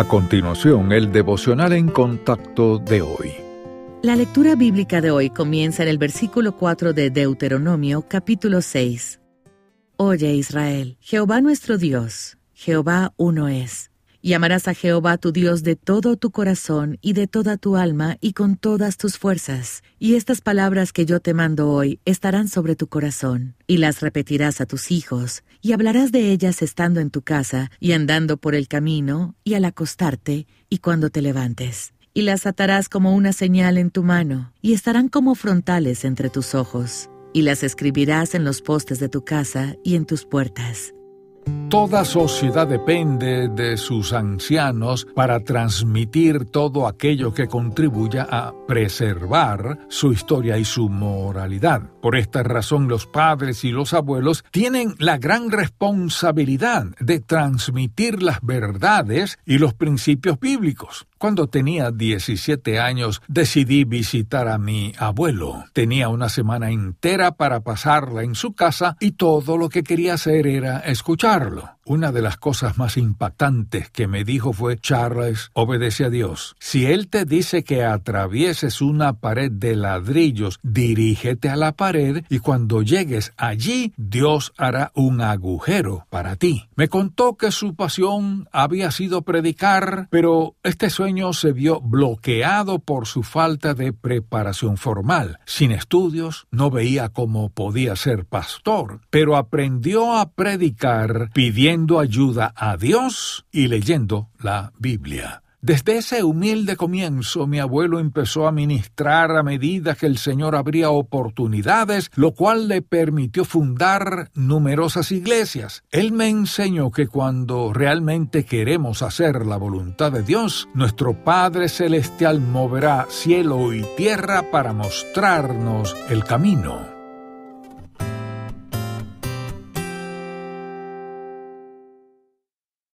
A continuación, el devocional en contacto de hoy. La lectura bíblica de hoy comienza en el versículo 4 de Deuteronomio capítulo 6. Oye Israel, Jehová nuestro Dios, Jehová uno es. Y amarás a Jehová tu Dios de todo tu corazón y de toda tu alma y con todas tus fuerzas. Y estas palabras que yo te mando hoy estarán sobre tu corazón, y las repetirás a tus hijos, y hablarás de ellas estando en tu casa, y andando por el camino, y al acostarte, y cuando te levantes. Y las atarás como una señal en tu mano, y estarán como frontales entre tus ojos, y las escribirás en los postes de tu casa y en tus puertas Toda sociedad depende de sus ancianos para transmitir todo aquello que contribuya a preservar su historia y su moralidad. Por esta razón los padres y los abuelos tienen la gran responsabilidad de transmitir las verdades y los principios bíblicos. Cuando tenía 17 años decidí visitar a mi abuelo. Tenía una semana entera para pasarla en su casa y todo lo que quería hacer era escucharlo. Una de las cosas más impactantes que me dijo fue, Charles, obedece a Dios. Si Él te dice que atravieses una pared de ladrillos, dirígete a la pared y cuando llegues allí, Dios hará un agujero para ti. Me contó que su pasión había sido predicar, pero este sueño se vio bloqueado por su falta de preparación formal. Sin estudios, no veía cómo podía ser pastor, pero aprendió a predicar pidiendo ayuda a Dios y leyendo la Biblia. Desde ese humilde comienzo mi abuelo empezó a ministrar a medida que el Señor abría oportunidades, lo cual le permitió fundar numerosas iglesias. Él me enseñó que cuando realmente queremos hacer la voluntad de Dios, nuestro Padre Celestial moverá cielo y tierra para mostrarnos el camino.